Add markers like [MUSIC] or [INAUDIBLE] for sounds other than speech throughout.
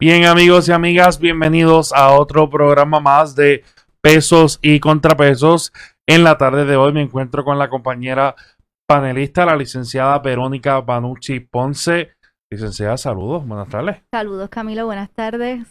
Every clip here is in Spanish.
Bien amigos y amigas, bienvenidos a otro programa más de pesos y contrapesos. En la tarde de hoy me encuentro con la compañera panelista, la licenciada Verónica Banucci Ponce. Licenciada, saludos, buenas tardes. Saludos Camilo, buenas tardes.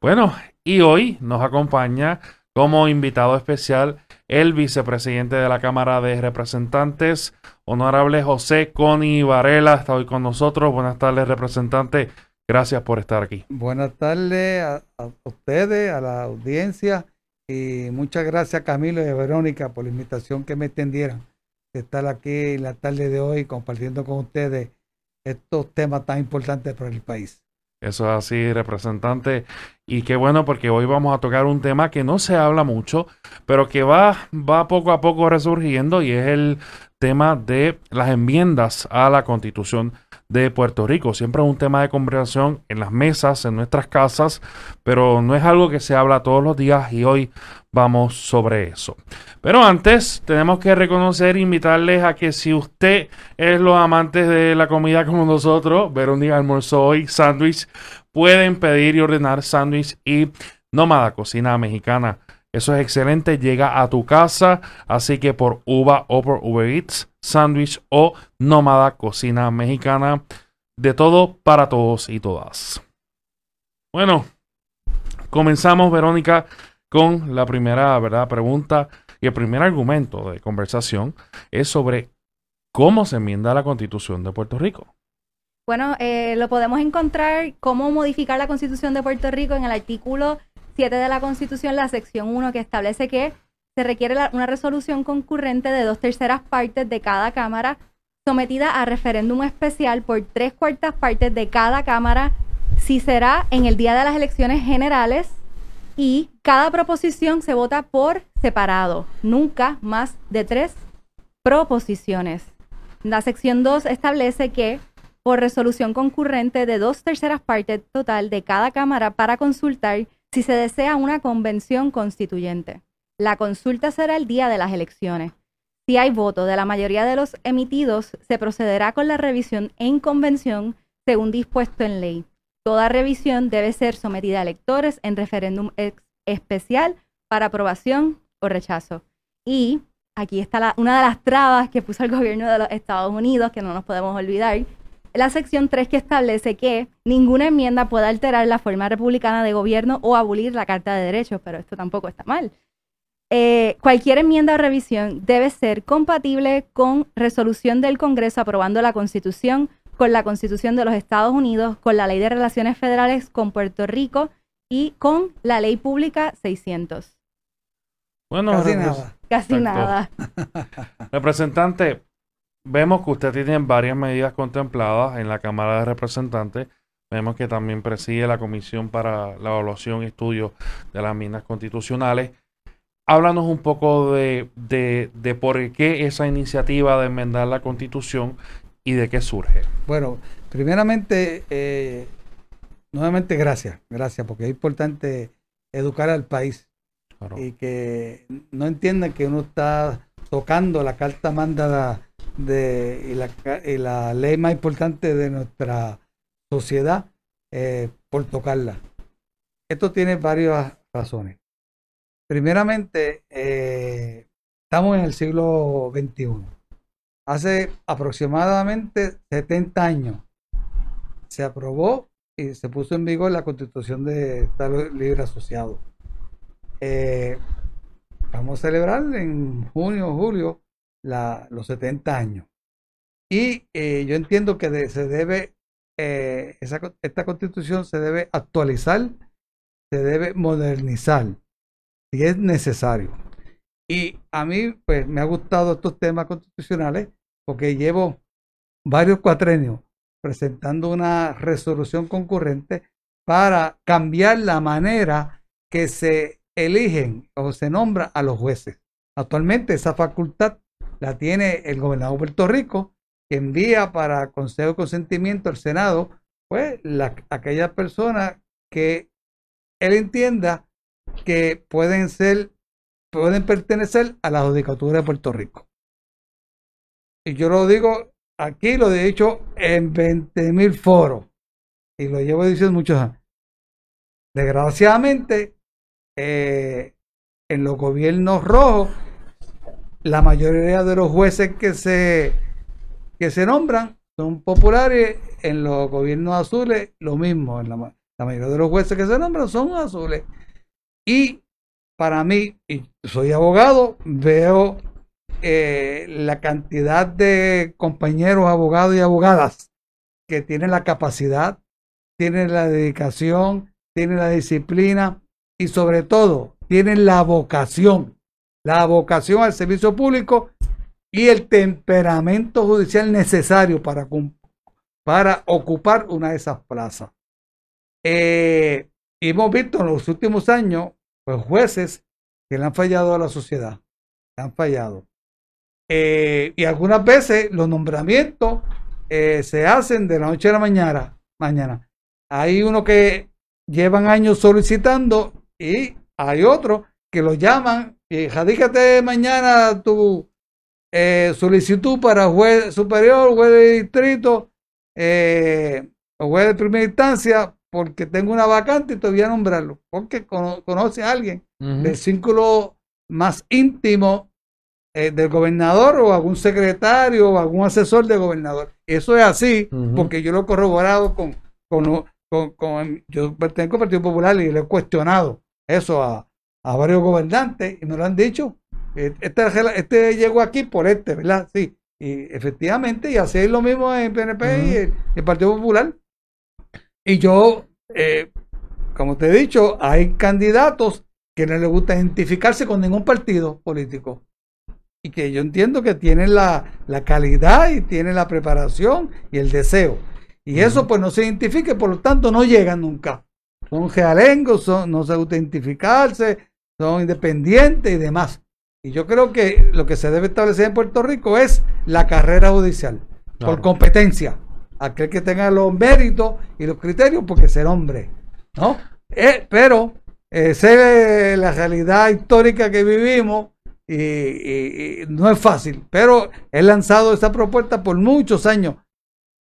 Bueno, y hoy nos acompaña como invitado especial el vicepresidente de la Cámara de Representantes, honorable José Coni Varela, está hoy con nosotros. Buenas tardes, representante. Gracias por estar aquí. Buenas tardes a, ustedes, a la audiencia y muchas gracias Camilo y a Verónica por la invitación que me extendieron de estar aquí en la tarde de hoy compartiendo con ustedes estos temas tan importantes para el país. Eso es así, representante. Y qué bueno porque hoy vamos a tocar un tema que no se habla mucho, pero que va, va poco a poco resurgiendo y es el tema de las enmiendas a la constitución de Puerto Rico. Siempre es un tema de conversación en las mesas, en nuestras casas, pero no es algo que se habla todos los días y hoy vamos sobre eso. Pero antes tenemos que reconocer, invitarles a que si usted es los amantes de la comida como nosotros, Verónica almorzó hoy sándwich, pueden pedir y ordenar sándwich y nómada cocina mexicana. Eso es excelente, llega a tu casa, así que por Uva o por Uber Eats, sándwich o nómada cocina mexicana, de todo para todos y todas. Bueno, comenzamos, Verónica, con la primera ¿verdad? pregunta y el primer argumento de conversación es sobre cómo se enmienda la constitución de Puerto Rico. Bueno, eh, lo podemos encontrar cómo modificar la constitución de Puerto Rico en el artículo 7 de la Constitución, la sección 1, que establece que se requiere una resolución concurrente de dos terceras partes de cada Cámara sometida a referéndum especial por tres cuartas partes de cada Cámara si será en el día de las elecciones generales y cada proposición se vota por separado, nunca más de tres proposiciones. La sección 2 establece que por resolución concurrente de dos terceras partes total de cada Cámara para consultar si se desea una convención constituyente. La consulta será el día de las elecciones. Si hay voto de la mayoría de los emitidos, se procederá con la revisión en convención según dispuesto en ley. Toda revisión debe ser sometida a electores en referéndum especial para aprobación o rechazo. Y aquí está una de las trabas que puso el gobierno de los Estados Unidos, que no nos podemos olvidar, la sección 3 que establece que ninguna enmienda puede alterar la forma republicana de gobierno o abolir la Carta de Derechos, pero esto tampoco está mal. Eh, cualquier enmienda o revisión debe ser compatible con resolución del Congreso aprobando la Constitución, con la Constitución de los Estados Unidos, con la Ley de Relaciones Federales con Puerto Rico y con la Ley Pública 600. Bueno, casi nada. Casi nada. Representante, Vemos que usted tiene varias medidas contempladas en la Cámara de Representantes. Vemos que también preside la Comisión para la Evaluación y Estudio de las Minas Constitucionales. Háblanos un poco de, de, por qué esa iniciativa de enmendar la Constitución y de qué surge. Bueno, primeramente, eh, nuevamente gracias, gracias, porque es importante educar al país y que no entiendan que uno está tocando la carta mandada de y la, ley más importante de nuestra sociedad eh, por tocarla. Esto tiene varias razones. Primeramente, eh, estamos en el siglo XXI. Hace aproximadamente 70 años se aprobó y se puso en vigor la constitución de Estado Libre Asociado. Eh, vamos a celebrar en junio o julio los 70 años. Y eh, yo entiendo que se debe, eh, esta constitución se debe actualizar, se debe modernizar, si es necesario. Y a mí, pues, me ha gustado estos temas constitucionales porque llevo varios cuatrenios presentando una resolución concurrente para cambiar la manera que se eligen o se nombra a los jueces. Actualmente esa facultad la tiene el gobernador de Puerto Rico, que envía para consejo de consentimiento al Senado, pues la, aquellas personas que él entienda que pueden ser, pueden pertenecer a la judicatura de Puerto Rico. Y yo lo digo aquí, lo he dicho en 20 mil foros, y lo llevo diciendo muchos años. Desgraciadamente, eh, en los gobiernos rojos, la mayoría de los jueces que se, que se nombran son populares, en los gobiernos azules lo mismo, la, mayoría de los jueces que se nombran son azules. Y para mí, y soy abogado, veo eh, la cantidad de compañeros abogados y abogadas que tienen la capacidad, tienen la dedicación, tienen la disciplina y sobre todo tienen la vocación, la vocación al servicio público y el temperamento judicial necesario para, para ocupar una de esas plazas. Eh, hemos visto en los últimos años pues, jueces que le han fallado a la sociedad, han fallado. Eh, y algunas veces los nombramientos eh, se hacen de la noche a la mañana. mañana. Hay uno que llevan años solicitando y hay otro que lo llaman y jadícate mañana tu eh, solicitud para juez superior, juez de distrito o juez de primera instancia porque tengo una vacante y te voy a nombrarlo. Porque conoce a alguien del círculo más íntimo eh, del gobernador o algún secretario o algún asesor del gobernador. Eso es así, porque yo lo he corroborado con, con, con, yo pertenezco al Partido Popular y le he cuestionado eso a, a varios gobernantes y me lo han dicho. Este, este llegó aquí por este, ¿verdad? Sí. Y efectivamente, y así es lo mismo en PNP y el, Partido Popular. Y yo, eh, como te he dicho, hay candidatos que no les gusta identificarse con ningún partido político y que yo entiendo que tienen la, calidad y tienen la preparación y el deseo. Y eso pues no se identifica por lo tanto no llegan nunca. Son gealengos, son, no se gusta identificarse, son independientes y demás. Y yo creo que lo que se debe establecer en Puerto Rico es la carrera judicial, por competencia. Aquel que tenga los méritos y los criterios, porque ser hombre, ¿no? Eh, pero eh, sé la realidad histórica que vivimos y, no es fácil, pero he lanzado esa propuesta por muchos años.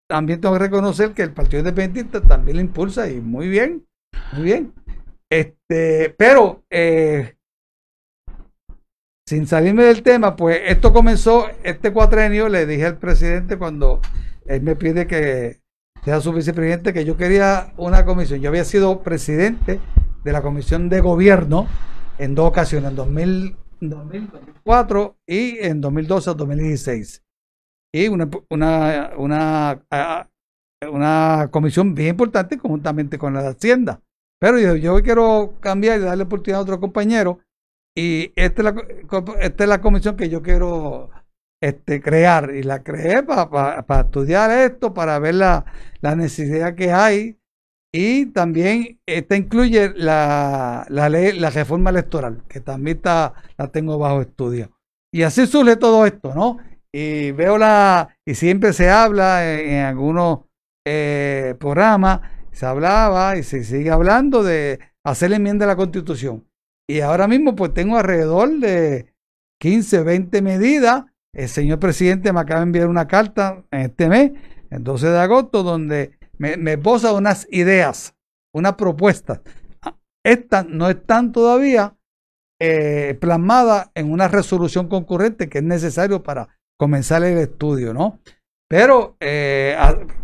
También tengo que reconocer que el Partido Independiente también la impulsa y muy bien, muy bien. Este, pero eh, sin salirme del tema, pues esto comenzó este cuatrenio, le dije al presidente cuando él me pide que sea su vicepresidente que yo quería una comisión. Yo había sido presidente de la comisión de gobierno en dos ocasiones, en 2000 2004 y en 2012 2016. Y una, una, una, una comisión bien importante conjuntamente con la de Hacienda. Pero yo, yo quiero cambiar y darle oportunidad a otro compañero. Y esta es la, esta es la comisión que yo quiero este, crear. Y la creé para estudiar esto, para ver la, la necesidad que hay y también esta incluye la, la, ley, la reforma electoral, que también está, la tengo bajo estudio. Y así surge todo esto, ¿no? Y veo la, y siempre se habla en, algunos eh, programas, se hablaba y se sigue hablando de hacer enmienda a la constitución. Y ahora mismo pues tengo alrededor de 15, 20 medidas. El señor presidente me acaba de enviar una carta en este mes, el 12 de agosto, donde me, me unas ideas, unas propuestas. Estas no están todavía eh, plasmadas en una resolución concurrente que es necesario para comenzar el estudio, ¿no? Pero eh,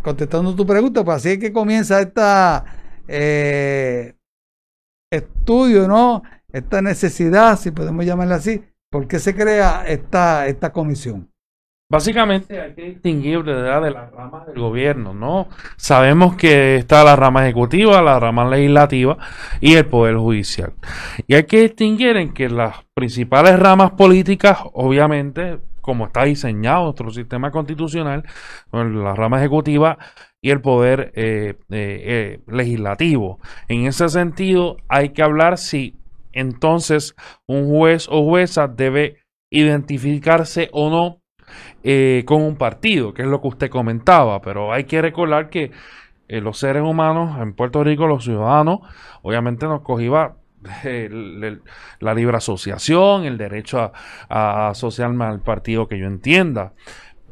contestando tu pregunta, pues así es que comienza esta eh, estudio, ¿no? Esta necesidad, si podemos llamarla así, ¿por qué se crea esta, esta comisión? Básicamente hay que distinguir de las ramas del gobierno, ¿no? Sabemos que está la rama ejecutiva, la rama legislativa y el poder judicial. Y hay que distinguir en que las principales ramas políticas, obviamente, como está diseñado nuestro sistema constitucional, la rama ejecutiva y el poder eh, eh, eh, legislativo. En ese sentido, hay que hablar si entonces un juez o jueza debe identificarse o no con un partido, que es lo que usted comentaba, pero hay que recordar que los seres humanos en Puerto Rico, los ciudadanos, obviamente nos cogía la libre asociación, el derecho a, asociarme al partido que yo entienda.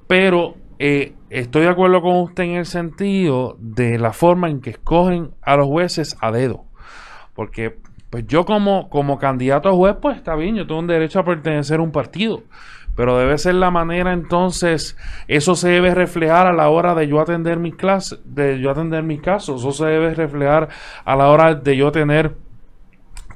Pero eh, estoy de acuerdo con usted en el sentido de la forma en que escogen a los jueces a dedo. Porque pues yo como, como candidato a juez, pues está bien, yo tengo un derecho a pertenecer a un partido. Pero debe ser la manera entonces, eso se debe reflejar a la hora de yo atender mis clases, de yo atender mis casos, eso se debe reflejar a la hora de yo tener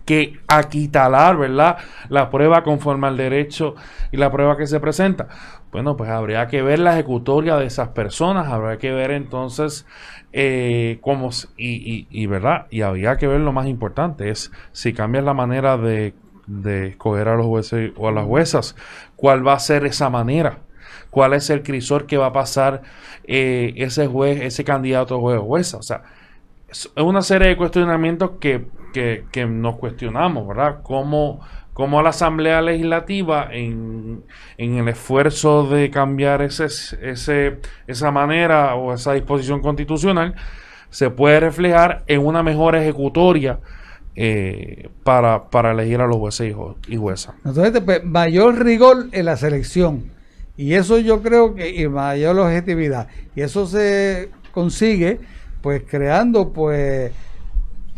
que aquitalar, ¿verdad? La prueba conforme al derecho y la prueba que se presenta. Bueno, pues habría que ver la ejecutoria de esas personas, habría que ver entonces eh, cómo, y, y, ¿verdad? Y habría que ver lo más importante, es si cambias la manera de, de escoger a los jueces o a las juezas, cuál va a ser esa manera, cuál es el crisor que va a pasar eh, ese juez, ese candidato juez o jueza. O sea, es una serie de cuestionamientos que, que, que nos cuestionamos, ¿verdad? ¿Cómo, cómo la Asamblea Legislativa, en, en, el esfuerzo de cambiar ese, ese, esa manera o esa disposición constitucional, se puede reflejar en una mejor ejecutoria eh, para, para elegir a los jueces y, juezas. Entonces, pues, mayor rigor en la selección. Y eso yo creo que, y mayor objetividad. Y eso se consigue, pues, creando, pues,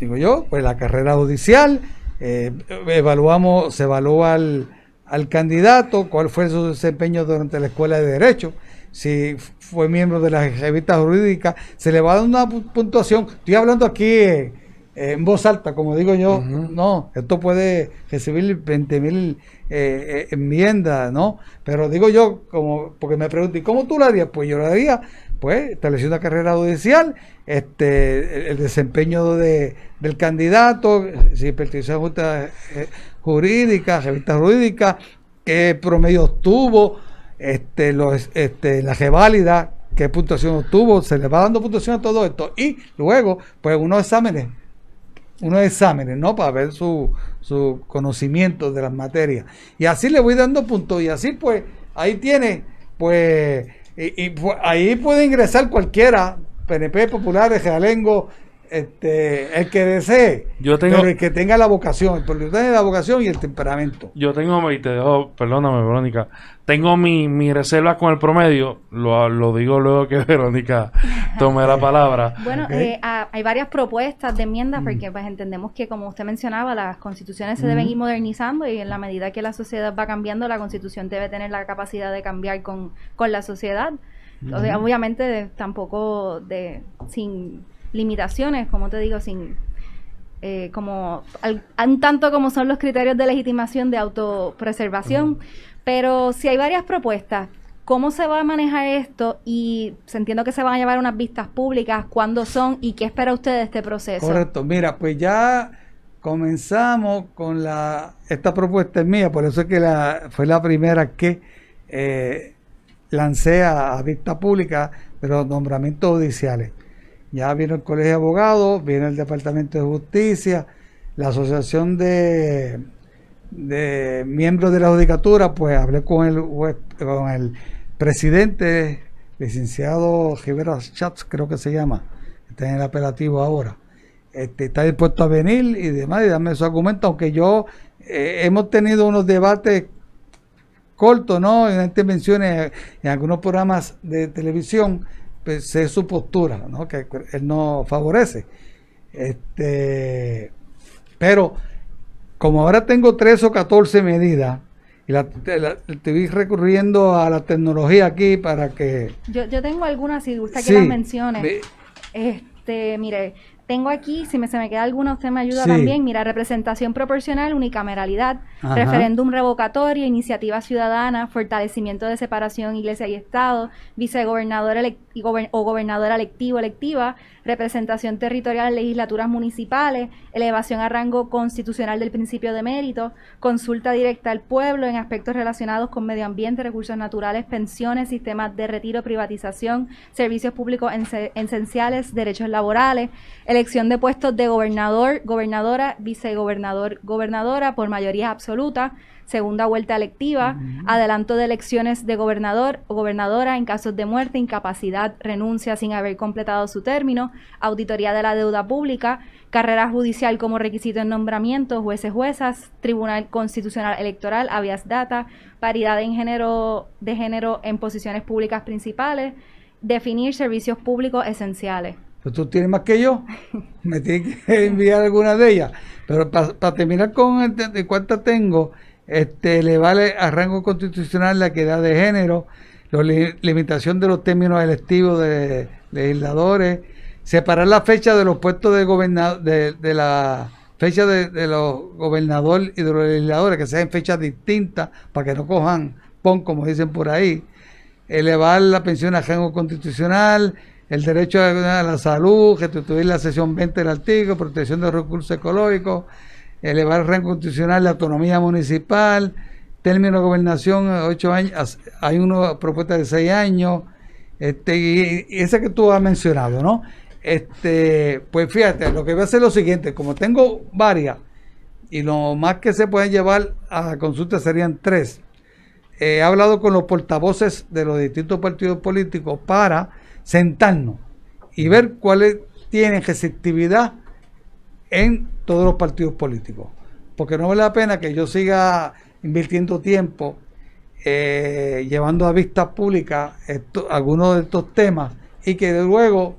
digo yo, pues la carrera judicial, eh, evaluamos, se evalúa al, al, candidato, cuál fue su desempeño durante la escuela de Derecho, si fue miembro de la revista jurídica, se le va a dar una puntuación. Estoy hablando aquí eh, en voz alta, como digo yo, no, esto puede recibir 20 mil eh, enmiendas, ¿no? Pero digo yo, como porque me pregunté, ¿y cómo tú lo harías? Pues yo lo haría pues estableció una carrera judicial, este, el, desempeño de, del candidato, si perteneció a junta eh, jurídica, revista jurídica, qué promedio obtuvo, este, los, este, la reválida, qué puntuación obtuvo, se le va dando puntuación a todo esto. Y luego, pues unos exámenes, unos exámenes, ¿no? Para ver su, su conocimiento de las materias. Y así le voy dando puntos. Y así, pues, ahí tiene, pues, y, ahí puede ingresar cualquiera, PNP, Populares, Realengo, este, el que desee, yo tengo, pero el que tenga la vocación, porque tiene la vocación y el temperamento. Yo tengo, y te dejo, perdóname, Verónica, tengo mi, mi reservas con el promedio, lo, lo digo luego que [LAUGHS] Verónica tome la palabra. Bueno, eh, hay varias propuestas de enmiendas mm. porque pues entendemos que, como usted mencionaba, las constituciones se deben mm. ir modernizando y en la medida que la sociedad va cambiando, la constitución debe tener la capacidad de cambiar con, con la sociedad. obviamente tampoco de sin limitaciones, como te digo, sin eh, como un tanto como son los criterios de legitimación de autopreservación, pero si hay varias propuestas, ¿cómo se va a manejar esto? Y se entiendo que se van a llevar unas vistas públicas, ¿cuándo son y qué espera usted de este proceso? Correcto, mira, pues ya comenzamos con la, esta propuesta es mía, por eso es que la, fue la primera que eh, lancé a, a vista pública de los nombramientos judiciales. Ya viene el Colegio de Abogados, viene el Departamento de Justicia, la Asociación de, de Miembros de la Judicatura, pues hablé con el, con el presidente, licenciado Rivera Schatz, creo que se llama, está en el apelativo ahora. Este, está dispuesto a venir y demás y darme su argumento, aunque yo eh, hemos tenido unos debates cortos, ¿no? En intervenciones en algunos programas de televisión pues, es su postura, ¿no? que él no favorece. Este, pero como ahora tengo tres o 14 medidas, y la, estoy recurriendo a la tecnología aquí para que... Yo, yo tengo algunas, si gusta que las mencione. Este, mire, tengo aquí, si me, se me queda alguna, usted me ayuda también. Mira, representación proporcional, unicameralidad, referéndum revocatorio, iniciativa ciudadana, fortalecimiento de separación iglesia y Estado, vicegobernador o gobernadora electivo, electiva, representación territorial, legislaturas municipales, elevación a rango constitucional del principio de mérito, consulta directa al pueblo en aspectos relacionados con medio ambiente, recursos naturales, pensiones, sistemas de retiro, privatización, servicios públicos esenciales, derechos laborales, elección de puestos de gobernador, gobernadora, vicegobernador, gobernadora por mayoría absoluta, segunda vuelta electiva, adelanto de elecciones de gobernador o gobernadora en casos de muerte, incapacidad, renuncia sin haber completado su término, auditoría de la deuda pública, carrera judicial como requisito en nombramiento, jueces, juezas, Tribunal Constitucional Electoral, habeas data, paridad en género, de género en posiciones públicas principales, definir servicios públicos esenciales. Tú tienes más que yo, me tienes que [LAUGHS] enviar alguna de ellas. Pero para terminar con de cuántas tengo, este, le vale a rango constitucional la equidad de género, la limitación de los términos electivos de legisladores, separar la fecha de los puestos de gobernador, de, la fecha de, los gobernadores y de los legisladores, que sean fechas distintas para que no cojan pon, como dicen por ahí, elevar la pensión a rango constitucional, el derecho a la salud, restituir la sesión 20 del artículo, protección de recursos ecológicos, elevar el rango constitucional, la autonomía municipal, término de gobernación, ocho años, hay una propuesta de seis años, este, y, esa que tú has mencionado, ¿no? Este, pues fíjate, lo que voy a hacer es lo siguiente, como tengo varias, y lo más que se pueden llevar a consulta serían tres. he hablado con los portavoces de los distintos partidos políticos para sentarnos y ver cuáles tienen receptividad en todos los partidos políticos. Porque no vale la pena que yo siga invirtiendo tiempo eh, llevando a vista pública algunos de estos temas y que luego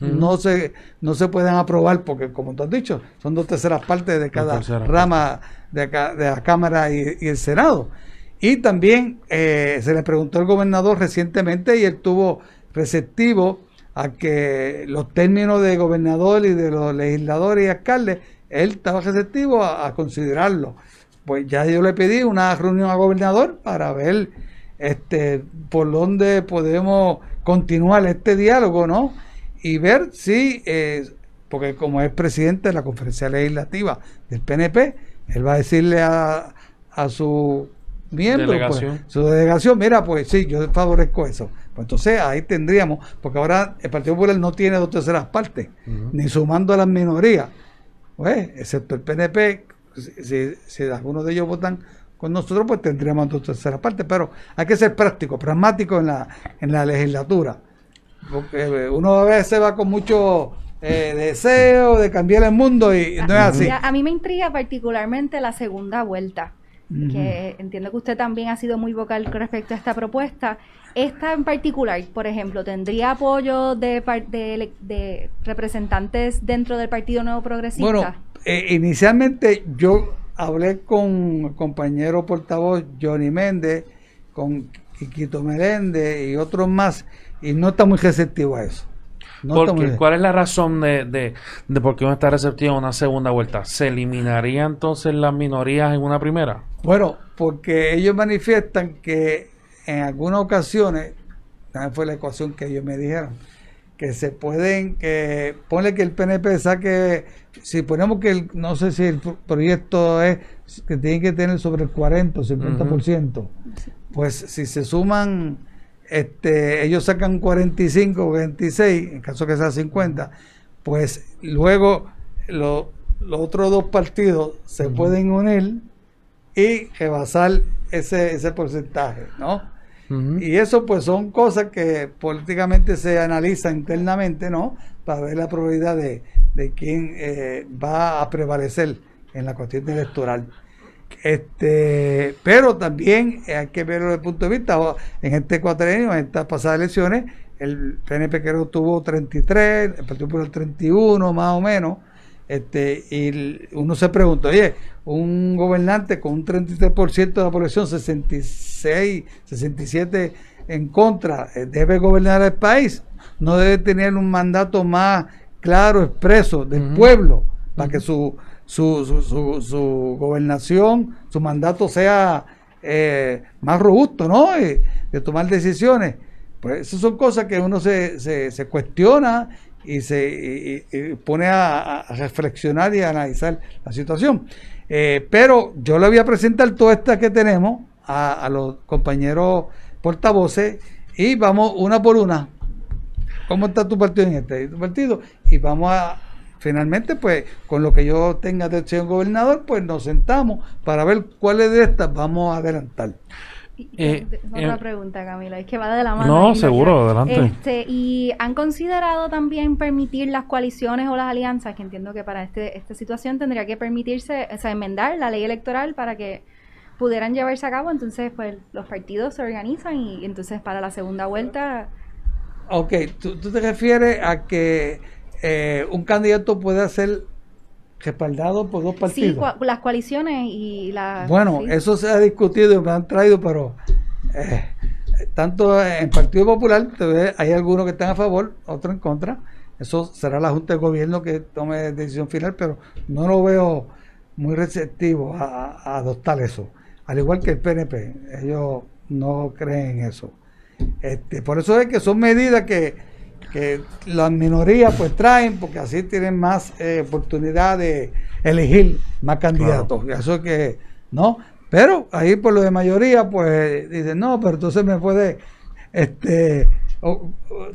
no se no se pueden aprobar porque como tú has dicho son dos terceras partes de cada rama de, de, la Cámara y, el Senado. Y también eh, se le preguntó al gobernador recientemente y él tuvo receptivo a que los términos de gobernador y de los legisladores y alcaldes él estaba receptivo a, considerarlo. Pues ya yo le pedí una reunión al gobernador para ver este por dónde podemos continuar este diálogo, ¿no? Y ver si, eh, porque como es presidente de la conferencia legislativa del PNP, él va a decirle a, a su miembro, pues, su delegación, mira, pues sí, yo favorezco eso. Pues entonces ahí tendríamos, porque ahora el Partido Popular no tiene dos terceras partes, ni sumando a las minorías pues, excepto el PNP, si, si, algunos de ellos votan con nosotros, pues tendríamos dos terceras partes, pero hay que ser práctico, pragmático en la, en la legislatura. Porque eh, uno a veces va con mucho eh, deseo de cambiar el mundo y no es así. A mí me intriga particularmente la segunda vuelta, que entiendo que usted también ha sido muy vocal con respecto a esta propuesta. Esta en particular, por ejemplo, ¿tendría apoyo de, de, representantes dentro del Partido Nuevo Progresista? Bueno, eh, inicialmente yo hablé con el compañero portavoz Johnny Méndez, con Quiquito Meléndez y otros más, y no está muy receptivo a eso. ¿Cuál es la razón de, de, de por qué no está receptivo a una segunda vuelta? ¿Se eliminaría entonces las minorías en una primera? Bueno, porque ellos manifiestan que en algunas ocasiones, también fue la ecuación que ellos me dijeron, que se pueden, que ponle que el PNP saque, si ponemos que el, no sé si el proyecto es que tiene que tener sobre el 40 o 50%, pues si se suman, este, ellos sacan 45 o 26, en caso que sea 50, pues luego los otros dos partidos se pueden unir y rebasar ese, ese porcentaje, ¿no? Y eso pues son cosas que políticamente se analizan internamente, ¿no? Para ver la probabilidad de, de quién eh, va a prevalecer en la cuestión electoral. Este, pero también hay que verlo desde el punto de vista, en este cuatrenio, en estas pasadas elecciones, el PNP creo tuvo 33, el Partido Popular 31 más o menos, este, y uno se pregunta, oye, un gobernante con un 33% de la población, 66, 67 en contra, eh, debe gobernar el país, no debe tener un mandato más claro, expreso del pueblo, para que su, su, su, su, gobernación, su mandato sea eh, más robusto, ¿no? de tomar decisiones. Pues esas son cosas que uno se, se, cuestiona y se pone a, reflexionar y a analizar la situación. Eh, pero yo le voy a presentar toda esta que tenemos a, los compañeros portavoces y vamos una por una. ¿Cómo está tu partido en este partido? Y vamos a, finalmente, pues, con lo que yo tenga de opción gobernador, pues nos sentamos para ver cuáles de estas vamos a adelantar. Eh, otra eh, pregunta, Camila, es que va de la mano. No, seguro, adelante. Este, ¿Y han considerado también permitir las coaliciones o las alianzas? Que entiendo que para este, esta situación tendría que permitirse, o sea, enmendar la ley electoral para que pudieran llevarse a cabo. Entonces, pues los partidos se organizan y entonces para la segunda vuelta. Ok, tú, te refieres a que eh, un candidato puede ser respaldado por dos partidos. Sí, las coaliciones y la... Bueno, eso se ha discutido y me han traído, pero eh, tanto en Partido Popular hay algunos que están a favor, otros en contra. Eso será la Junta de Gobierno que tome decisión final, pero no lo veo muy receptivo a, adoptar eso. Al igual que el PNP, ellos no creen en eso. Este, por eso es que son medidas que, que las minorías pues traen, porque así tienen más eh, oportunidad de elegir más candidatos. Eso es que, ¿no? Pero ahí por lo de mayoría, pues dicen, no, pero entonces me puede este,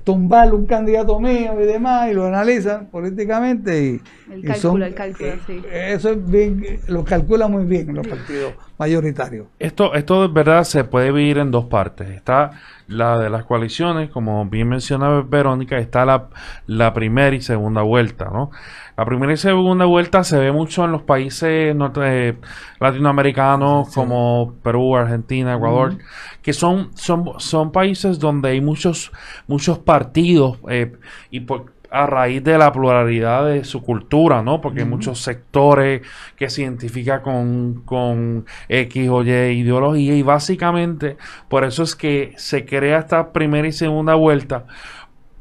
tumbar un candidato mío y demás, y lo analizan políticamente. Y, el cálculo, el cálculo, eh, sí. Eso es bien, lo calcula muy bien los partidos mayoritarios. Esto, esto de verdad se puede dividir en dos partes. Está la de las coaliciones, como bien mencionaba Verónica, está la, la primera y segunda vuelta, ¿no? La primera y segunda vuelta se ve mucho en los países eh, latinoamericanos como Perú, Argentina, Ecuador, que son, son, son países donde hay muchos, muchos partidos eh, y a raíz de la pluralidad de su cultura, ¿no? Porque hay muchos sectores que se identifican con, con X o Y ideología y básicamente por eso es que se crea esta primera y segunda vuelta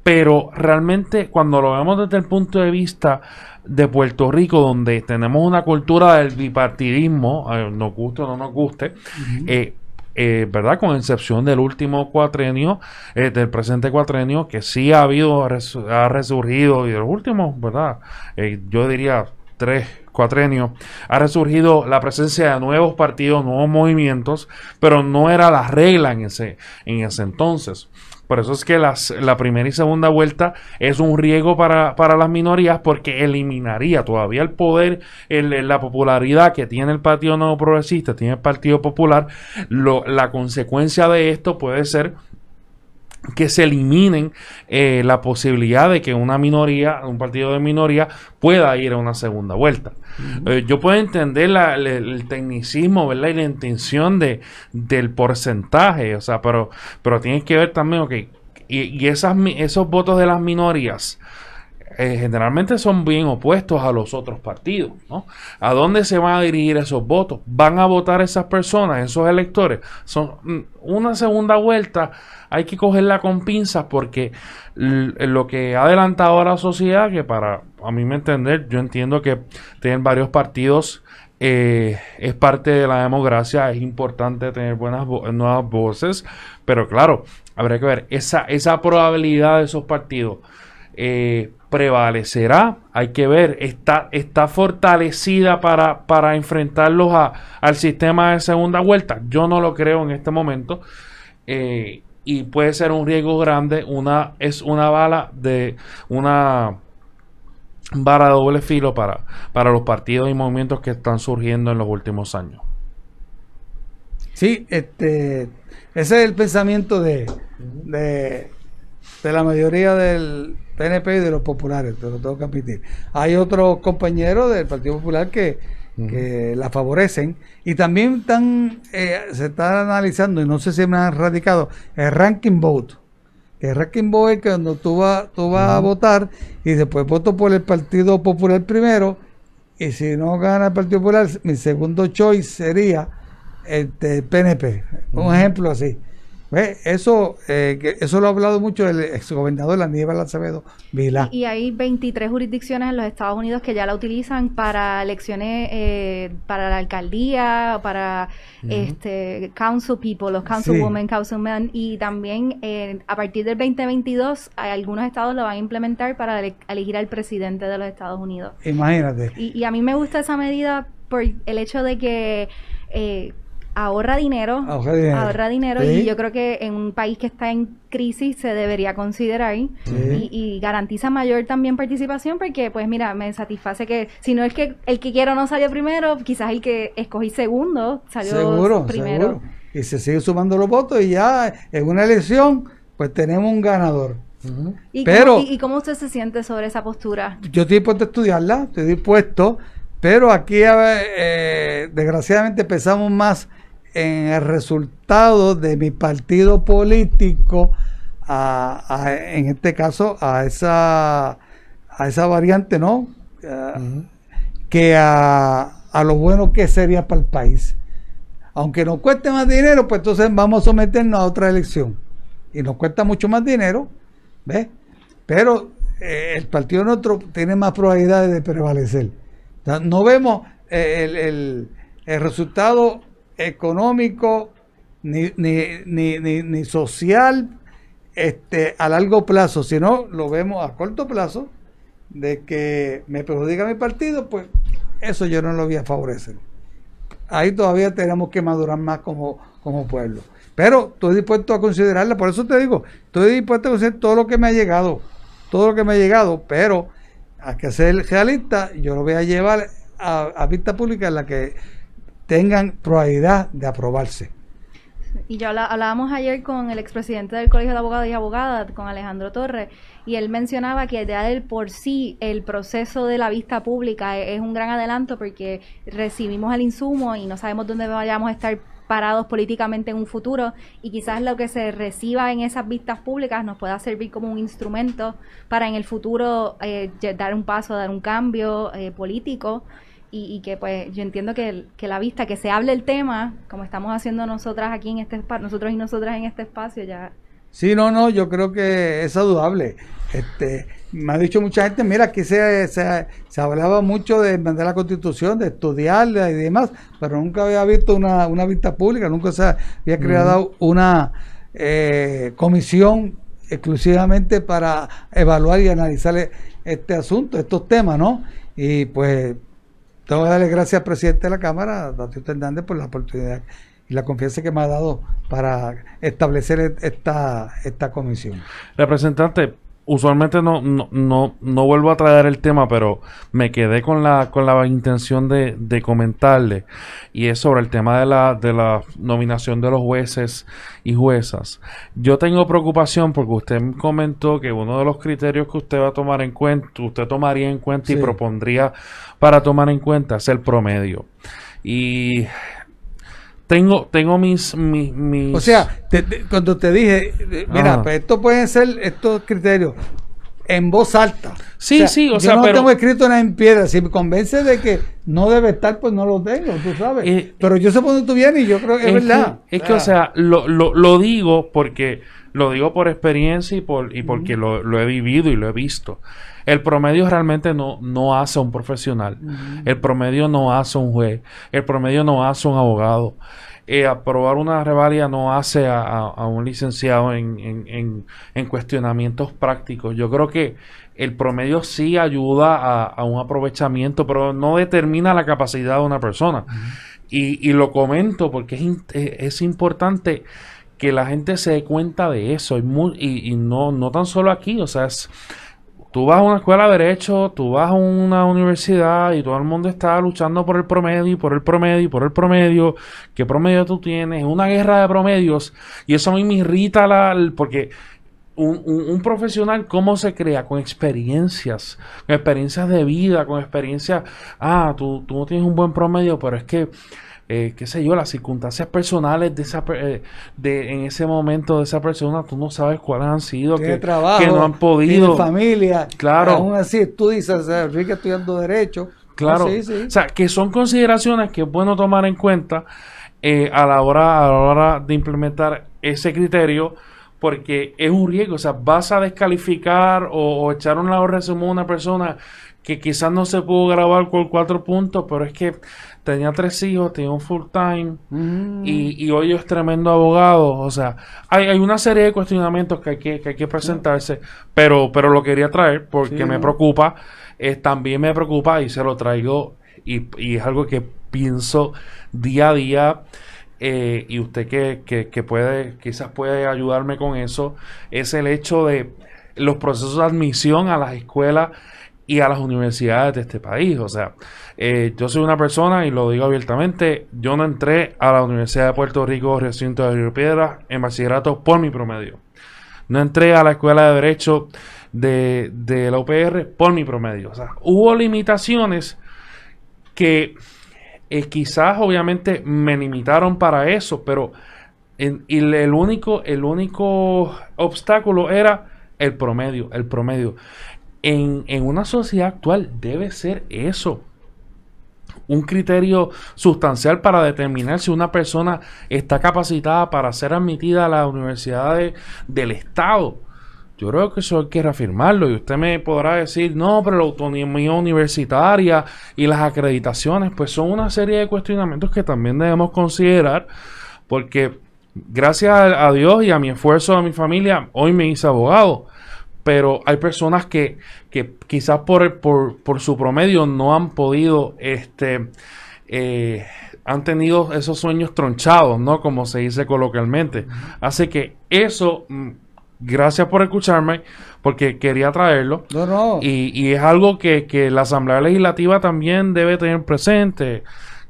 pero realmente cuando lo vemos desde el punto de vista de Puerto Rico, donde tenemos una cultura del bipartidismo, eh, nos guste o no nos guste, eh, eh, ¿verdad? Con excepción del último cuatrenio, del presente cuatrenio, que sí ha habido, ha resurgido, y de los últimos, ¿verdad? yo diría tres cuatrenios, ha resurgido la presencia de nuevos partidos, nuevos movimientos, pero no era la regla en ese, en ese entonces. Por eso es que las, la primera y segunda vuelta es un riesgo para, las minorías porque eliminaría todavía el poder, el, la popularidad que tiene el Partido Nuevo Progresista, tiene el Partido Popular. Lo, la consecuencia de esto puede ser que se eliminen eh, la posibilidad de que una minoría, un partido de minoría, pueda ir a una segunda vuelta. Eh, yo puedo entender el, tecnicismo, ¿verdad? Y la intención de, del porcentaje, o sea, pero, pero tienes que ver también, ok, y, y esas, esos votos de las minorías, eh, generalmente son bien opuestos a los otros partidos. ¿no? ¿A dónde se van a dirigir esos votos? ¿Van a votar esas personas, esos electores? Son mm, una segunda vuelta, hay que cogerla con pinzas porque lo que ha adelantado a la sociedad, que para a mí me entender, yo entiendo que tienen varios partidos. Eh, es parte de la democracia, es importante tener buenas nuevas voces, pero claro, habría que ver esa, esa probabilidad de esos partidos eh, prevalecerá. Hay que ver, está, está fortalecida para, para enfrentarlos a, al sistema de segunda vuelta. Yo no lo creo en este momento. Eh, y puede ser un riesgo grande. Una, es una bala de una vara de doble filo para, para los partidos y movimientos que están surgiendo en los últimos años. Sí, este, ese es el pensamiento de, de, de la mayoría del, PNP y de los populares, te lo tengo que admitir. Hay otros compañeros del Partido Popular que, la favorecen y también están, eh, se está analizando, y no sé si me han radicado, el ranking vote. El ranking vote es cuando tú vas, tú vas a votar y después voto por el Partido Popular primero y si no gana el Partido Popular, mi segundo choice sería el, el PNP. Un ejemplo así. Eso, eh, eso lo ha hablado mucho el exgobernador Aníbal Acevedo Vila. Y, hay 23 jurisdicciones en los Estados Unidos que ya la utilizan para elecciones, eh, para la alcaldía, para este council people, los councilwomen, councilmen, y también eh, a partir del 2022 algunos estados lo van a implementar para elegir al presidente de los Estados Unidos. Imagínate. Y, y a mí me gusta esa medida por el hecho de que eh, ahorra dinero, ahorra dinero, y yo creo que en un país que está en crisis se debería considerar y, garantiza mayor también participación porque pues mira, me satisface que si no es que el que quiero no salió primero, quizás el que escogí segundo salió primero. Y se sigue sumando los votos y ya en una elección pues tenemos un ganador. ¿Y, pero, cómo, y, cómo usted se siente sobre esa postura? Yo estoy dispuesto a estudiarla, estoy dispuesto, pero aquí eh, desgraciadamente pensamos más en el resultado de mi partido político, a, en este caso, a esa a esa variante, ¿no? Que a, a lo bueno que sería para el país. Aunque nos cueste más dinero, pues entonces vamos a someternos a otra elección. Y nos cuesta mucho más dinero, ¿ves? Pero eh, el partido nuestro tiene más probabilidades de prevalecer. no vemos eh, el, el, resultado económico ni, ni, ni, social este, a largo plazo, sino lo vemos a corto plazo de que me perjudica mi partido, pues eso yo no lo voy a favorecer. Ahí todavía tenemos que madurar más como, como pueblo. Pero estoy dispuesto a considerarla, por eso te digo, estoy dispuesto a considerar todo lo que me ha llegado, todo lo que me ha llegado, pero hay que ser realista, yo lo voy a llevar a, vista pública en la que tengan probabilidad de aprobarse. Y yo hablábamos ayer con el expresidente del Colegio de Abogados y Abogadas, con Alejandro Torres, y él mencionaba que ya del por sí el proceso de la vista pública es, un gran adelanto porque recibimos el insumo y no sabemos dónde vayamos a estar parados políticamente en un futuro y quizás lo que se reciba en esas vistas públicas nos pueda servir como un instrumento para en el futuro eh, dar un paso, dar un cambio eh, político y, que pues yo entiendo que, que, la vista, que se hable el tema, como estamos haciendo nosotras aquí en este espacio, nosotros y nosotras en este espacio ya. Sí, no, no, yo creo que es saludable. Este, me ha dicho mucha gente, mira, aquí se, se, se hablaba mucho de mandar la constitución, de estudiarla y demás, pero nunca había visto una, una vista pública, nunca se había creado una eh, comisión exclusivamente para evaluar y analizar este asunto, estos temas, ¿no? Y pues tengo que darle gracias al presidente de la Cámara, David Hernández, por la oportunidad y la confianza que me ha dado para establecer esta, esta comisión. Representante, usualmente no, no, no, vuelvo a traer el tema, pero me quedé con la, con la intención de, de comentarle, y es sobre el tema de la, de la nominación de los jueces y juezas. Yo tengo preocupación porque usted comentó que uno de los criterios que usted va a tomar en cuenta, usted tomaría en cuenta y propondría para tomar en cuenta es el promedio. Y tengo, tengo mis, mis, O sea, cuando te dije, mira, pues esto pueden ser estos criterios en voz alta. Sí, sí, o sea, no tengo escrito nada en piedra. Si me convence de que no debe estar, pues no lo tengo, tú sabes. Eh, pero yo sé por dónde tú vienes y yo creo que es, verdad. es que, o sea, lo, lo, lo, digo porque lo digo por experiencia y, por, y porque lo, lo he vivido y lo he visto. El promedio realmente no, no hace un profesional. El promedio no hace un juez. El promedio no hace un abogado. Eh, aprobar una revalia no hace a, un licenciado en, cuestionamientos prácticos. Yo creo que el promedio sí ayuda a, un aprovechamiento, pero no determina la capacidad de una persona. y, lo comento porque es, es, importante que la gente se dé cuenta de eso. y, y no, no tan solo aquí, o sea, es Tú vas a una escuela de derecho, tú vas a una universidad y todo el mundo está luchando por el promedio y por el promedio y por el promedio. ¿Qué promedio tú tienes? Es una guerra de promedios y eso a mí me irrita la, porque un, un, profesional, ¿cómo se crea? Con experiencias, con experiencias de vida, con experiencias, ah, tú, tú no tienes un buen promedio, pero es que eh, qué sé yo, las circunstancias personales de esa eh, de en ese momento de esa persona, tú no sabes cuáles han sido, que, trabajo, que no han podido. familia. Claro. Aún así, tú dices, Enrique estudiando Derecho. Claro. O sea, que son consideraciones que es bueno tomar en cuenta eh, a, la hora, a la hora de implementar ese criterio porque es un riesgo, o sea, vas a descalificar o, echar un lado resumo a una persona que quizás no se pudo grabar con cuatro puntos, pero es que tenía tres hijos, tenía un full time mm. y, hoy es tremendo abogado. O sea, hay, hay, una serie de cuestionamientos que hay que, que, hay que presentarse, pero, pero lo quería traer porque me preocupa. también me preocupa y se lo traigo y, y, es algo que pienso día a día. Eh, y usted que, que, que puede, quizás puede ayudarme con eso, es el hecho de los procesos de admisión a las escuelas y a las universidades de este país. O sea, eh, yo soy una persona, y lo digo abiertamente, yo no entré a la Universidad de Puerto Rico, recinto de Río Piedra, en bachillerato por mi promedio. No entré a la Escuela de Derecho de, de la UPR por mi promedio. O sea, hubo limitaciones que eh, quizás obviamente me limitaron para eso, pero y el único, el único obstáculo era el promedio, el promedio. En, en una sociedad actual debe ser eso. Un criterio sustancial para determinar si una persona está capacitada para ser admitida a las universidades del Estado. Yo creo que eso hay que reafirmarlo. Y usted me podrá decir, no, pero la autonomía universitaria y las acreditaciones, pues son una serie de cuestionamientos que también debemos considerar porque gracias a Dios y a mi esfuerzo de mi familia, hoy me hice abogado pero hay personas que, que quizás por, por, por, su promedio no han podido, este, eh, han tenido esos sueños tronchados, ¿no? Como se dice coloquialmente. Así que eso, mm, gracias por escucharme, porque quería traerlo. No, no. Y, y es algo que, que, la Asamblea Legislativa también debe tener presente.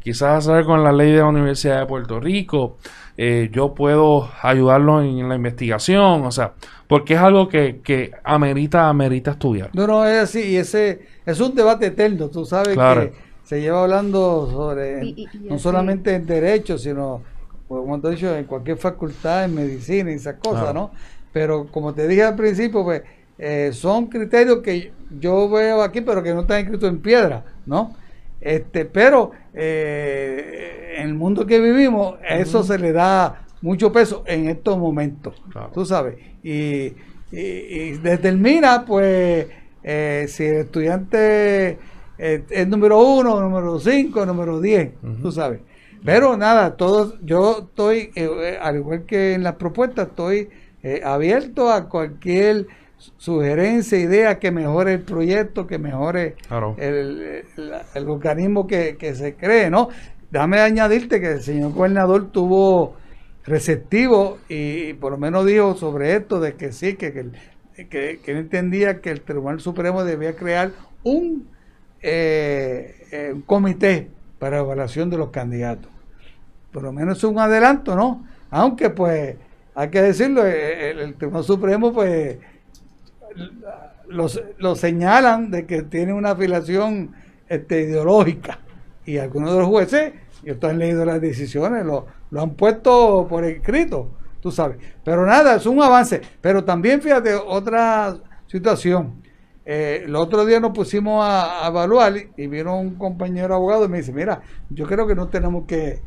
Quizás hacer con la ley de la Universidad de Puerto Rico. Eh, yo puedo ayudarlo en, la investigación, o sea, porque es algo que, que amerita, amerita estudiar. No, no, es así, y ese es un debate eterno, tú sabes que se lleva hablando sobre, no solamente en derecho, sino, pues, como te he dicho, en cualquier facultad, en medicina y esas cosas, ¿no? Pero como te dije al principio, pues eh, son criterios que yo veo aquí, pero que no están escritos en piedra, ¿no? Este, pero eh, en el mundo que vivimos, eso se le da mucho peso en estos momentos, tú sabes. Y, determina, pues, eh, si el estudiante eh, es número uno, número cinco, número diez, tú sabes. Pero nada, todos, yo estoy, al igual que en las propuestas, estoy abierto a cualquier sugerencia, idea que mejore el proyecto, que mejore el, organismo que, se cree, ¿no? Déjame añadirte que el señor gobernador tuvo receptivo y, por lo menos dijo sobre esto de que sí, que, que, que, él entendía que el Tribunal Supremo debía crear un, eh, eh, un comité para evaluación de los candidatos. Por lo menos es un adelanto, ¿no? Aunque pues hay que decirlo, eh, el Tribunal Supremo pues lo señalan de que tiene una afiliación este, ideológica y algunos de los jueces, y ustedes han leído las decisiones, lo, lo han puesto por escrito, tú sabes. Pero nada, es un avance. Pero también fíjate, otra situación. Eh, el otro día nos pusimos a, evaluar y vino un compañero abogado y me dice, mira, yo creo que no tenemos que,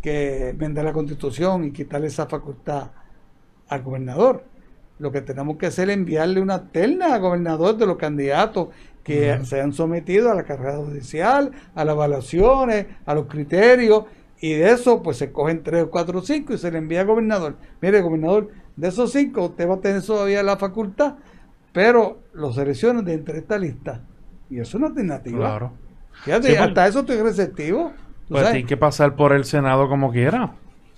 que vender la constitución y quitarle esa facultad al gobernador lo que tenemos que hacer es enviarle una terna al gobernador de los candidatos que se han sometido a la carrera judicial, a las evaluaciones, a los criterios, y de eso pues se cogen tres o cuatro o cinco y se le envía al gobernador. Mire, gobernador, de esos cinco usted va a tener todavía la facultad, pero los seleccionan de entre esta lista. Y eso es una alternativa. Claro. Fíjate, pues, hasta eso estoy receptivo. Pues tiene que pasar por el Senado como quiera.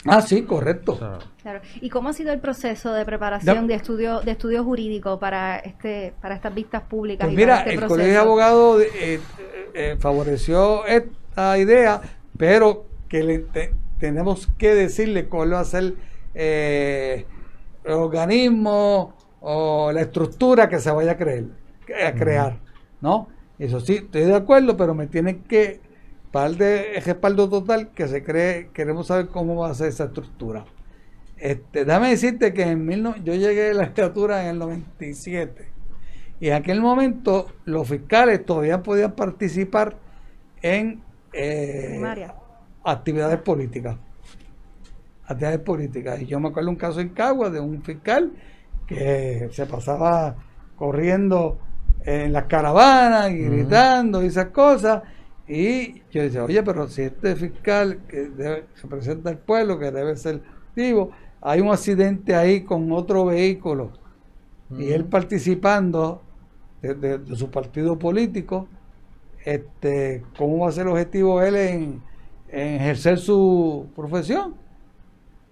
Ah, sí, correcto. Claro. ¿Y cómo ha sido el proceso de preparación de estudio de estudio jurídico para este para estas vistas públicas? Pues mira, este el Colegio de Abogados eh, eh, eh, favoreció esta idea, pero que le tenemos que decirle cuál va a ser el organismo o la estructura que se vaya a creer, a crear, ¿no? Eso sí, estoy de acuerdo, pero me tienen que para de respaldo total que se cree, queremos saber cómo va a ser esa estructura. Este, déjame decirte que en mil yo llegué a la estatura en el 97 y en aquel momento los fiscales todavía podían participar en eh, actividades políticas. Actividades políticas. Y yo me acuerdo un caso en Cagua de un fiscal que se pasaba corriendo en las caravanas y gritando y esas cosas y yo decía, oye, pero si este fiscal que representa al pueblo, que debe ser vivo, hay un accidente ahí con otro vehículo y él participando de, su partido político, este, ¿cómo va a ser el objetivo él en, ejercer su profesión?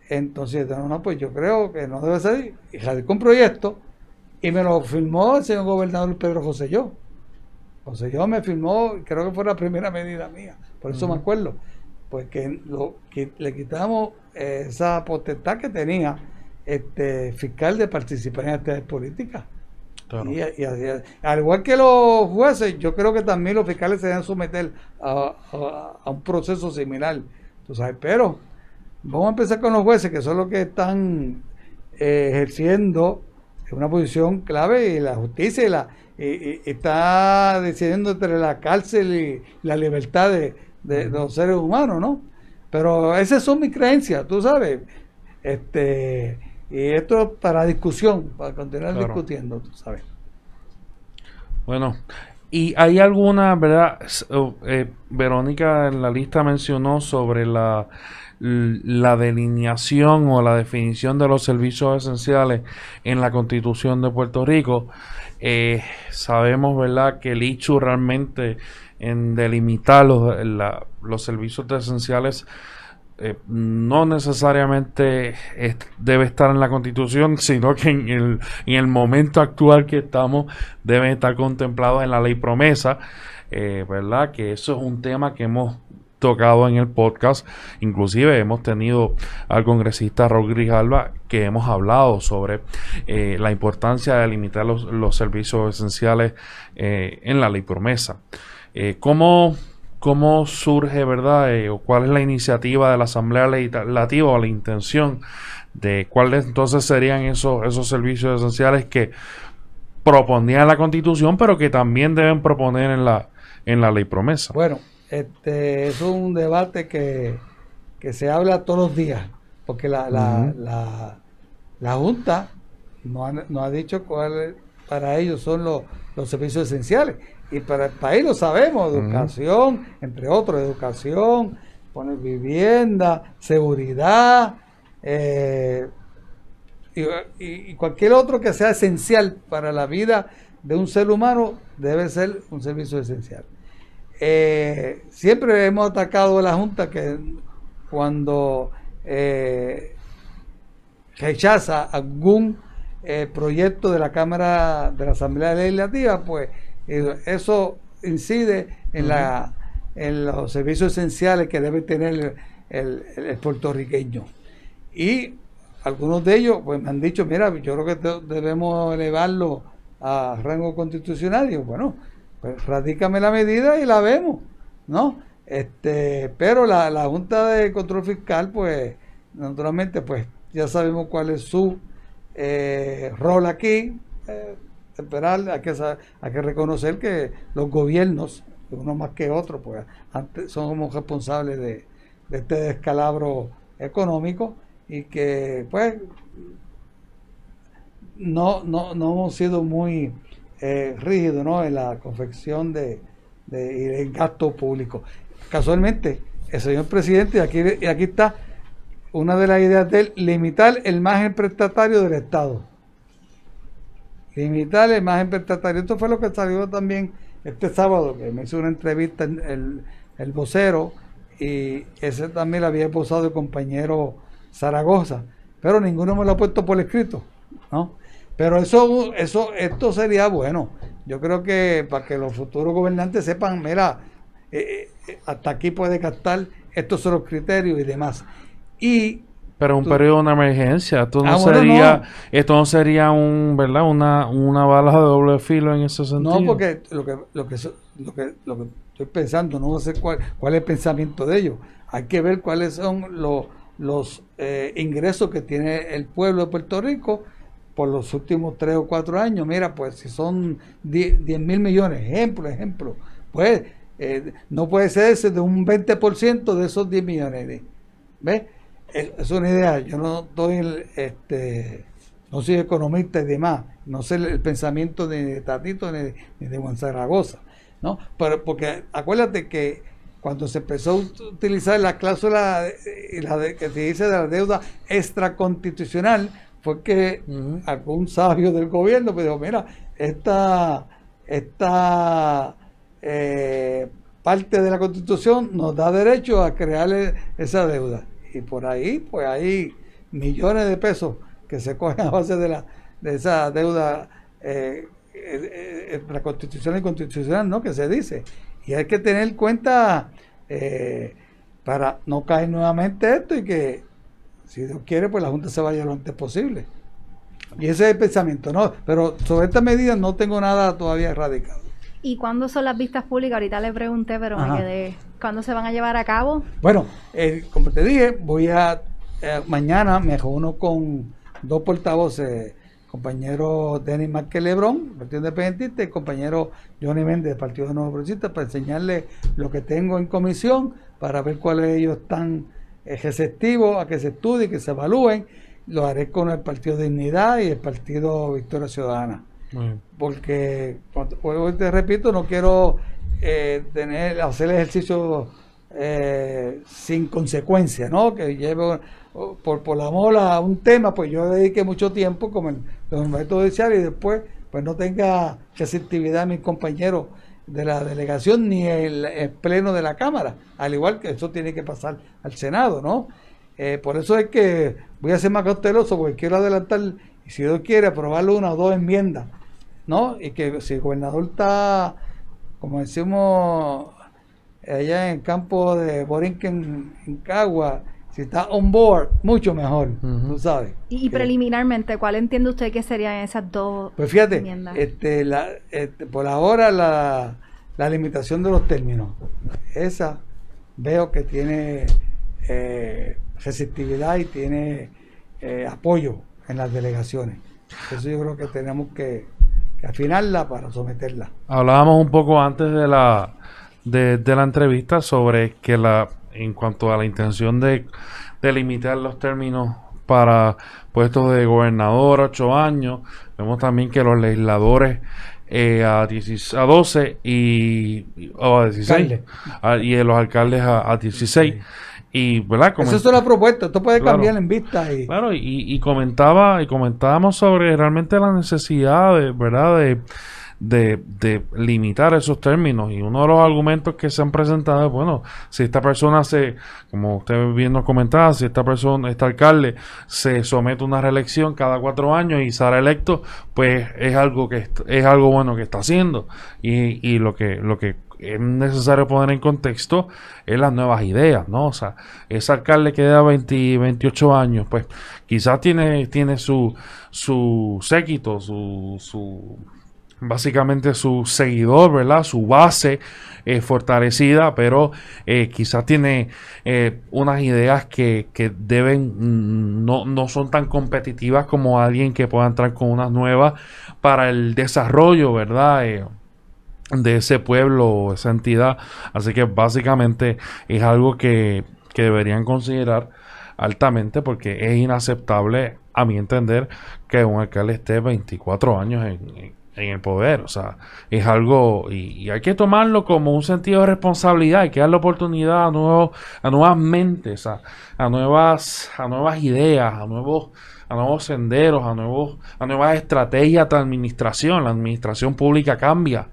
Entonces, no, pues yo creo que no debe ser. Y radicó un proyecto y me lo firmó el señor gobernador Pedro José Yo. Yo me firmó, creo que fue la primera medida mía, por eso me acuerdo, pues que, lo, que le quitamos esa potestad que tenía este fiscal de participar en actividades políticas. Y, al igual que los jueces, yo creo que también los fiscales se deben someter a, un proceso similar. Tú sabes, pero vamos a empezar con los jueces, que son los que están eh, ejerciendo una posición clave y la justicia y la, está decidiendo entre la cárcel y la libertad de, los seres humanos, ¿no? Pero esas son mis creencias, tú sabes. Este, y esto es para discusión, para continuar discutiendo, tú sabes. Bueno, y hay alguna, ¿verdad? Eh, Verónica en la lista mencionó sobre la, la delineación o la definición de los servicios esenciales en la Constitución de Puerto Rico. Eh, sabemos, ¿verdad?, que el hecho realmente en delimitar los, los servicios esenciales eh, no necesariamente debe estar en la constitución, [LAUGHS] sino que en el, en el momento actual que estamos deben estar contemplados en la ley promesa, eh, ¿verdad? Que eso es un tema que hemos tocado en el podcast, inclusive hemos tenido al congresista Raúl Grijalva que hemos hablado sobre eh, la importancia de limitar los, servicios esenciales en la ley promesa. ¿Cómo cómo surge, ¿verdad? Eh, o cuál es la iniciativa de la Asamblea Legislativa o la intención de cuáles entonces serían esos, esos servicios esenciales que proponía la Constitución, pero que también deben proponer en la, en la ley promesa. Bueno, este es un debate que, se habla todos los días, porque la, la, la, Junta no ha, no ha dicho cuáles para ellos son los, los servicios esenciales. Y para el país lo sabemos, educación, entre otros, educación, poner vivienda, seguridad, eh, y, cualquier otro que sea esencial para la vida de un ser humano debe ser un servicio esencial. Eh, siempre hemos atacado a la Junta que cuando eh, rechaza algún proyecto de la Cámara de la Asamblea Legislativa, pues eso incide en, la, en los servicios esenciales que debe tener el, puertorriqueño. Y algunos de ellos pues me han dicho, mira, yo creo que debemos elevarlo a rango constitucional. Y bueno, pues radícame la medida y la vemos, ¿no? Este, pero la, la Junta de Control Fiscal, pues, naturalmente, pues ya sabemos cuál es su eh, rol aquí. Eh, temporal, hay que, hay que reconocer que los gobiernos, uno más que otro, pues antes somos responsables de, este descalabro económico y que pues no, no, no hemos sido muy eh, rígidos ¿no? en la confección de, de, el gasto público. Casualmente, el señor presidente, y aquí, y aquí está una de las ideas de él, limitar el margen prestatario del Estado limitar el imagen prestatario. Esto fue lo que salió también este sábado, que me hizo una entrevista el, el vocero y ese también lo había posado el compañero Zaragoza, pero ninguno me lo ha puesto por escrito, ¿no? Pero eso, eso, esto sería bueno. Yo creo que para que los futuros gobernantes sepan, mira, eh, eh, hasta aquí puede gastar, estos son los criterios y demás. Y pero un periodo de una emergencia, esto no ah, sería, esto no sería un, ¿verdad? Una, una bala de doble filo en ese sentido. No, porque lo que, lo que, lo que, lo que estoy pensando, no sé cuál, cuál es el pensamiento de ellos. Hay que ver cuáles son los, los eh, ingresos que tiene el pueblo de Puerto Rico por los últimos tres o cuatro años. Mira, pues si son 10 mil millones, ejemplo, ejemplo, pues eh, no puede ser ese de un 20% de esos 10 millones. ¿Ves? es una idea, yo no doy este, no soy economista y demás, no sé el, pensamiento de Tatito ni de, Juan Zaragoza, ¿no? Pero porque acuérdate que cuando se empezó a utilizar la cláusula la que se dice de la deuda extraconstitucional, fue que algún sabio del gobierno me dijo, mira, esta, esta eh, parte de la constitución nos da derecho a crear esa deuda y por ahí pues hay millones de pesos que se cogen a base de, la, de esa deuda eh, eh, eh constitucional y constitucional, ¿no? Que se dice. Y hay que tener cuenta eh, para no caer nuevamente esto y que, si Dios quiere, pues la Junta se vaya lo antes posible. Y ese es el pensamiento, ¿no? Pero sobre esta medida no tengo nada todavía erradicado. ¿Y cuándo son las vistas públicas? Ahorita le pregunté, pero me quedé. ¿Cuándo se van a llevar a cabo? Bueno, eh, como te dije, voy a. Eh, mañana me reúno con dos portavoces, compañero Denis Márquez Lebrón, Partido Independentista, y el compañero Johnny Méndez, Partido Nuevo Progresista, para enseñarle lo que tengo en comisión, para ver cuáles de ellos están receptivos a que se estudie, que se evalúen. Lo haré con el Partido Dignidad y el Partido Victoria Ciudadana. Porque, te repito, no quiero eh, tener hacer ejercicio eh, sin consecuencia, ¿no? Que lleve por, por la mola a un tema, pues yo dediqué mucho tiempo como el, los judiciales y después pues no tenga receptividad mis compañeros de la delegación ni el, pleno de la Cámara, al igual que eso tiene que pasar al Senado, ¿no? Eh, por eso es que voy a ser más cauteloso porque quiero adelantar, y si Dios quiere, aprobarlo una o dos enmiendas, ¿no? Y que si el gobernador está, como decimos allá en el campo de Borinquen, en Cagua, si está on board, mucho mejor, tú sabes. Y, preliminarmente, ¿cuál entiende usted que serían esas dos Pues fíjate, este, la, este, por ahora la, la, limitación de los términos, esa veo que tiene eh, receptividad y tiene eh, apoyo en las delegaciones. Eso yo creo que tenemos que, que afinarla para someterla. Hablábamos un poco antes de la, de, de la entrevista sobre que la en cuanto a la intención de, limitar los términos para puestos de gobernador ocho años. Vemos también que los legisladores eh, a, a 12 y a 16 y los alcaldes a, 16. Y, ¿verdad? Esa es una propuesta, esto puede cambiar en vista. Y... Claro, y, y, comentaba, y comentábamos sobre realmente la necesidad de, ¿verdad? De, de, limitar esos términos. Y uno de los argumentos que se han presentado es, bueno, si esta persona se, como usted bien nos comentaba, si esta persona, este alcalde, se somete a una reelección cada cuatro años y sale electo, pues es algo que es algo bueno que está haciendo. Y, y lo que, lo que es necesario poner en contexto es las nuevas ideas, ¿no? O sea, ese alcalde que da 20, 28 años, pues quizás tiene, tiene su, su séquito, su, su básicamente su seguidor, ¿verdad? Su base eh, fortalecida, pero eh, quizás tiene eh, unas ideas que, que deben, mm, no, no, son tan competitivas como alguien que pueda entrar con unas nuevas para el desarrollo, ¿verdad? de ese pueblo o esa entidad. Así que básicamente es algo que, que deberían considerar altamente porque es inaceptable, a mi entender, que un alcalde esté 24 años en el poder. O sea, es algo y, hay que tomarlo como un sentido de responsabilidad. Hay que darle oportunidad a nuevos, a nuevas mentes, a, nuevas, a nuevas ideas, a nuevos, a nuevos senderos, a nuevos, a nuevas estrategias de administración. La administración pública cambia,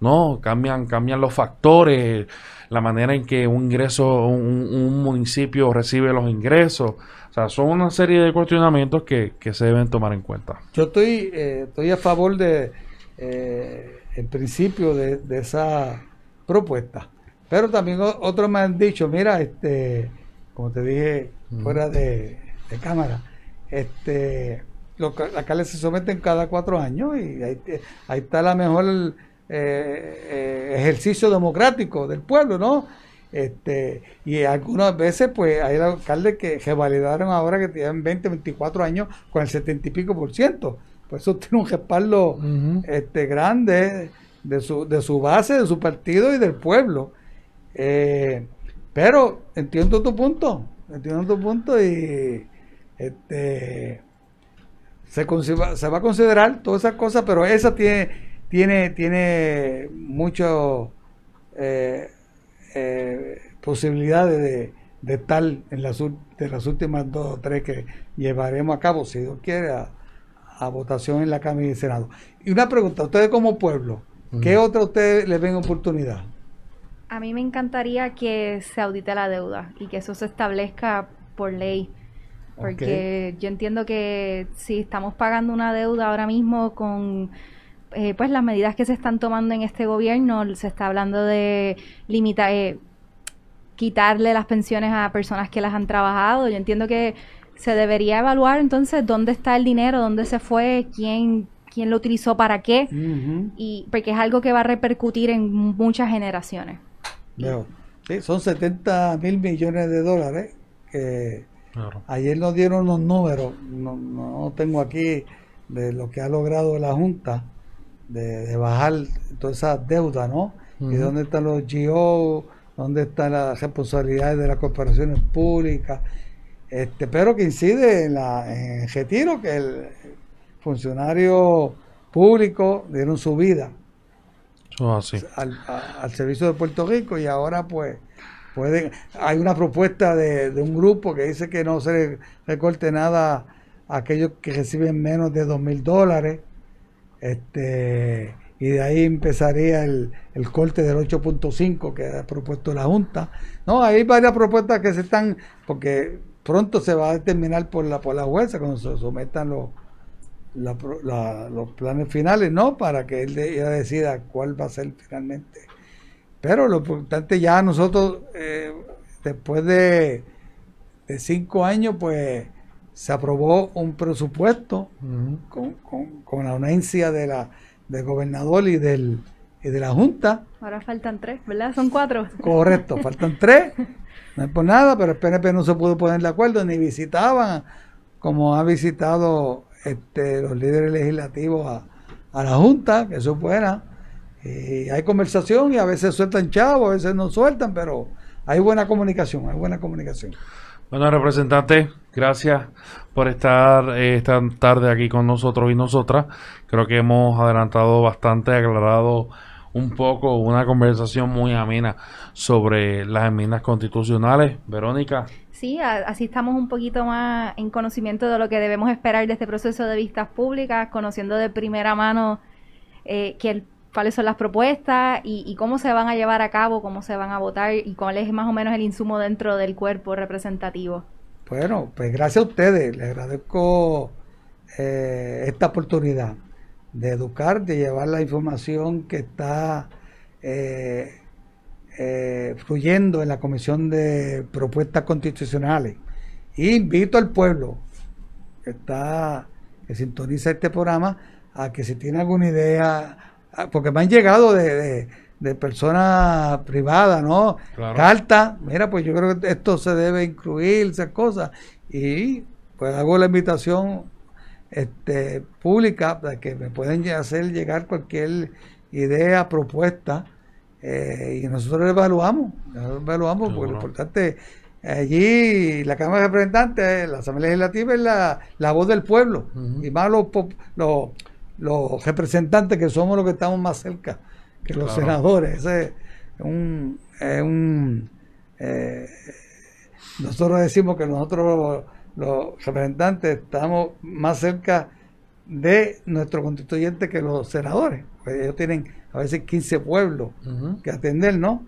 ¿no? Cambian, cambian los factores, la manera en que un ingreso, un municipio recibe los ingresos. O sea, son una serie de cuestionamientos que, se deben tomar en cuenta. Yo estoy, eh, estoy a favor de eh, el principio de, esa propuesta. Pero también otros me han dicho, mira, este, como te dije, fuera de, cámara, este, los alcaldes se someten cada cuatro años y ahí, está la mejor eh, ejercicio democrático del pueblo, ¿no? Este, y algunas veces, pues, hay alcaldes que revalidaron ahora que tienen 20, 24 años con el 70 y pico por ciento. Pues eso [LAUGHS] tiene un respaldo este, grande de su, de su base, de su partido y del pueblo. Eh, pero entiendo tu punto, entiendo tu punto y este se, se va a considerar todas esas cosas, pero esa tiene, tiene, tiene mucho eh, eh, posibilidades de, de estar en las, de las últimas dos o tres que llevaremos a cabo, si Dios quiere, a, votación en la Cámara y el Senado. Y una pregunta, ustedes como pueblo, ¿qué otra ustedes les ven oportunidad? A mí me encantaría que se audite la deuda y que eso se establezca por ley. Porque yo entiendo que si estamos pagando una deuda ahora mismo con eh, pues las medidas que se están tomando en este gobierno, se está hablando de limitar, eh, quitarle las pensiones a personas que las han trabajado. Yo entiendo que se debería evaluar entonces dónde está el dinero, dónde se fue, quién, quién lo utilizó para qué, y porque es algo que va a repercutir en muchas generaciones. son 70 mil millones de dólares. Ayer nos dieron unos números, no, no tengo aquí de lo que ha logrado la Junta de, bajar toda esa deuda, ¿no? Y dónde están los GO, dónde están las responsabilidades de las corporaciones públicas, este, pero que incide en, la, en el retiro que el funcionario público dieron su vida. Al, servicio de Puerto Rico y ahora pues pueden, hay una propuesta de, un grupo que dice que no se recorte nada a aquellos que reciben menos de dos mil dólares este y de ahí empezaría el, el corte del 8.5 que ha propuesto la Junta. No, hay varias propuestas que se están, porque pronto se va a determinar por la, por la jueza cuando se sometan los, los planes finales, ¿no? Para que él decida cuál va a ser finalmente. Pero lo importante ya nosotros, eh, después de, cinco años, pues se aprobó un presupuesto con, con, la anuencia de la, del gobernador y, del, y de la Junta. Ahora faltan tres, ¿verdad? Son cuatro. Correcto, [LAUGHS] faltan tres. No es por nada, pero el PNP no se pudo poner de acuerdo, ni visitaban como ha visitado este, los líderes legislativos a, la Junta, que eso fuera. Y hay conversación y a veces sueltan chavos, a veces no sueltan, pero hay buena comunicación, hay buena comunicación. Bueno, representante, gracias por estar eh, esta tarde aquí con nosotros y nosotras. Creo que hemos adelantado bastante, aclarado un poco una conversación muy amena sobre las enmiendas constitucionales. Verónica. Sí, así estamos un poquito más en conocimiento de lo que debemos esperar de este proceso de vistas públicas, conociendo de primera mano eh, cuáles son las propuestas y, cómo se van a llevar a cabo, cómo se van a votar y cuál es más o menos el insumo dentro del cuerpo representativo. Bueno, pues gracias a ustedes, les agradezco eh, esta oportunidad de educar, de llevar la información que está eh, eh, fluyendo en la Comisión de Propuestas Constitucionales. Y invito al pueblo que está que sintoniza este programa a que si tiene alguna idea, porque me han llegado de, de, personas privadas, ¿no? Carta, mira, pues yo creo que esto se debe incluir, esas cosas. Y pues hago la invitación este, pública para que me pueden hacer llegar cualquier idea, propuesta, eh, y nosotros evaluamos, evaluamos, porque lo importante, allí la Cámara de Representantes, la Asamblea Legislativa es la, la voz del pueblo, y más los, los, representantes que somos los que estamos más cerca que los senadores. Ese es un, un eh, nosotros decimos que nosotros los representantes estamos más cerca de nuestro constituyente que los senadores, porque ellos tienen a veces 15 pueblos que atender, ¿no?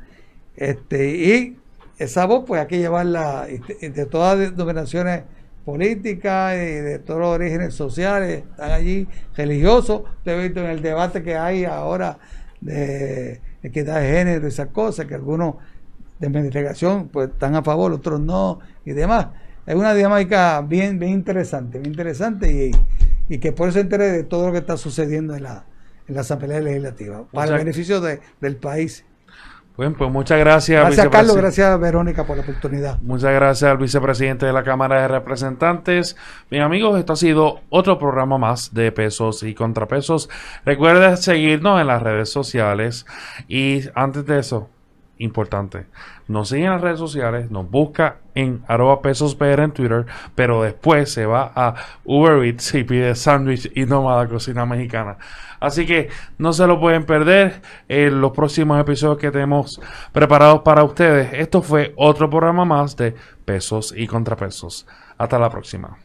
Este, y esa voz, pues hay que llevarla de todas las denominaciones políticas y de todos los orígenes sociales, están allí religiosos. Usted ha visto en el debate que hay ahora de equidad de género y esas cosas, que algunos de mi delegación pues están a favor, otros no, y demás es una dinámica bien, bien interesante, bien interesante y, que por eso interés de todo lo que está sucediendo en la, en la Asamblea Legislativa, para el beneficio del país. Bueno, pues muchas gracias. Gracias Carlos, gracias Verónica por la oportunidad. Muchas gracias al vicepresidente de la Cámara de Representantes. Mis amigos, esto ha sido otro programa más de pesos y contrapesos. Recuerden seguirnos en las redes sociales y antes de eso, importante. Nos sigue en las redes sociales, nos busca en arroba pesos PR en Twitter, pero después se va a Uber Eats y pide sándwich y la cocina mexicana. Así que no se lo pueden perder en los próximos episodios que tenemos preparados para ustedes. Esto fue otro programa más de pesos y contrapesos. Hasta la próxima.